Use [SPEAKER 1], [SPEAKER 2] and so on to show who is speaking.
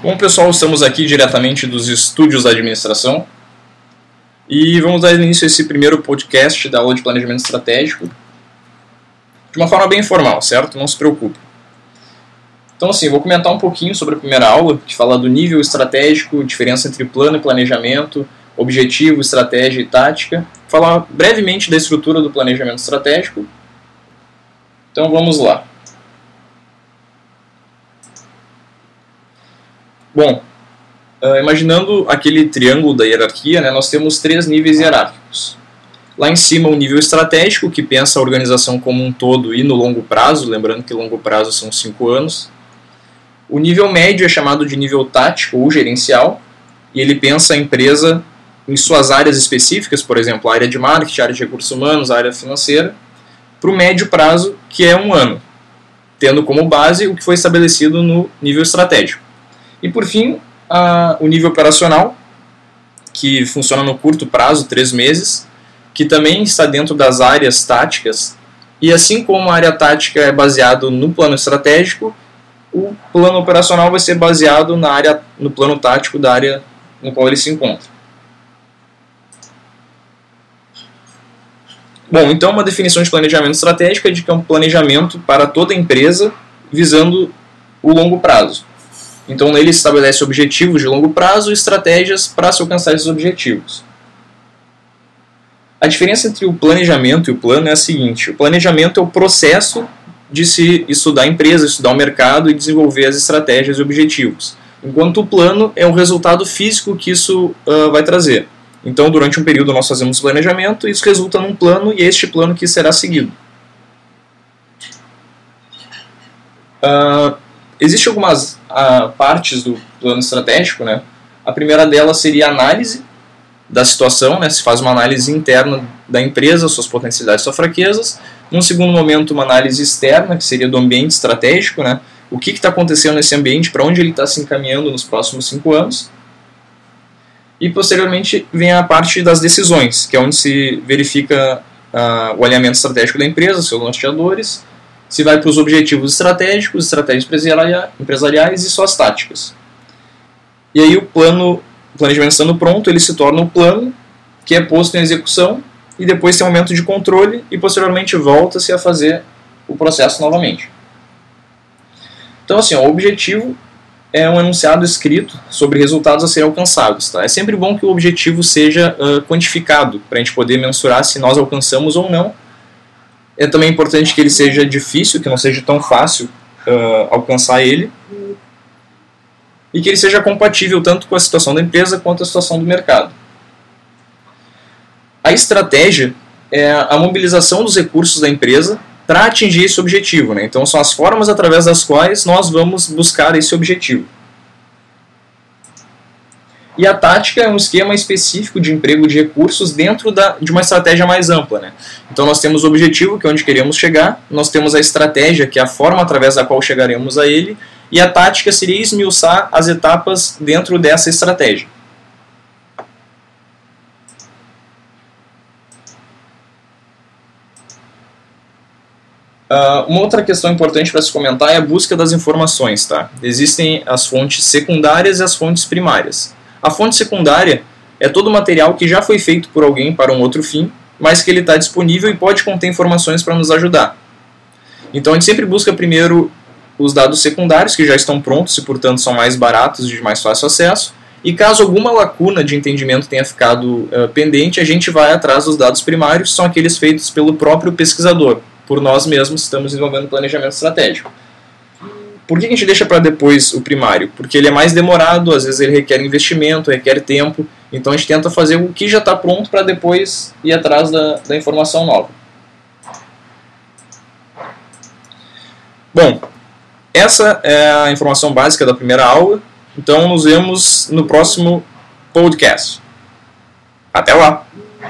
[SPEAKER 1] Bom, pessoal, estamos aqui diretamente dos estúdios da administração e vamos dar início a esse primeiro podcast da aula de planejamento estratégico de uma forma bem informal, certo? Não se preocupe. Então, assim, vou comentar um pouquinho sobre a primeira aula, que fala do nível estratégico, diferença entre plano e planejamento, objetivo, estratégia e tática. Falar brevemente da estrutura do planejamento estratégico. Então, vamos lá. Bom, uh, imaginando aquele triângulo da hierarquia, né, nós temos três níveis hierárquicos. Lá em cima, o nível estratégico, que pensa a organização como um todo e no longo prazo, lembrando que longo prazo são cinco anos. O nível médio é chamado de nível tático ou gerencial, e ele pensa a empresa em suas áreas específicas, por exemplo, a área de marketing, a área de recursos humanos, a área financeira, para o médio prazo, que é um ano, tendo como base o que foi estabelecido no nível estratégico. E por fim, a, o nível operacional, que funciona no curto prazo, três meses, que também está dentro das áreas táticas. E assim como a área tática é baseado no plano estratégico, o plano operacional vai ser baseado na área, no plano tático da área no qual ele se encontra. Bom, então uma definição de planejamento estratégico é de que é um planejamento para toda empresa visando o longo prazo. Então ele estabelece objetivos de longo prazo e estratégias para se alcançar esses objetivos. A diferença entre o planejamento e o plano é a seguinte: o planejamento é o processo de se estudar a empresa, estudar o mercado e desenvolver as estratégias e objetivos, enquanto o plano é o resultado físico que isso uh, vai trazer. Então, durante um período nós fazemos planejamento e isso resulta num plano e é este plano que será seguido. Uh, Existem algumas uh, partes do plano estratégico, né? A primeira delas seria a análise da situação, né? Se faz uma análise interna da empresa, suas potencialidades, suas fraquezas. Num segundo momento, uma análise externa, que seria do ambiente estratégico, né? O que está acontecendo nesse ambiente, para onde ele está se encaminhando nos próximos cinco anos. E posteriormente vem a parte das decisões, que é onde se verifica uh, o alinhamento estratégico da empresa, seus norteadores, se vai para os objetivos estratégicos, estratégias empresariais e suas táticas. E aí o plano, o planejamento estando pronto, ele se torna um plano que é posto em execução e depois tem um momento de controle e posteriormente volta-se a fazer o processo novamente. Então assim, o objetivo é um enunciado escrito sobre resultados a serem alcançados. Tá? É sempre bom que o objetivo seja uh, quantificado para a gente poder mensurar se nós alcançamos ou não é também importante que ele seja difícil, que não seja tão fácil uh, alcançar ele. E que ele seja compatível tanto com a situação da empresa quanto a situação do mercado. A estratégia é a mobilização dos recursos da empresa para atingir esse objetivo. Né? Então, são as formas através das quais nós vamos buscar esse objetivo. E a tática é um esquema específico de emprego de recursos dentro da, de uma estratégia mais ampla. Né? Então nós temos o objetivo, que é onde queremos chegar, nós temos a estratégia, que é a forma através da qual chegaremos a ele, e a tática seria esmiuçar as etapas dentro dessa estratégia. Uh, uma outra questão importante para se comentar é a busca das informações. Tá? Existem as fontes secundárias e as fontes primárias. A fonte secundária é todo material que já foi feito por alguém para um outro fim, mas que ele está disponível e pode conter informações para nos ajudar. Então a gente sempre busca primeiro os dados secundários, que já estão prontos e, portanto, são mais baratos e de mais fácil acesso. E caso alguma lacuna de entendimento tenha ficado uh, pendente, a gente vai atrás dos dados primários, que são aqueles feitos pelo próprio pesquisador. Por nós mesmos estamos desenvolvendo planejamento estratégico. Por que a gente deixa para depois o primário? Porque ele é mais demorado, às vezes ele requer investimento, requer tempo, então a gente tenta fazer o que já está pronto para depois ir atrás da, da informação nova. Bom, essa é a informação básica da primeira aula, então nos vemos no próximo podcast. Até lá!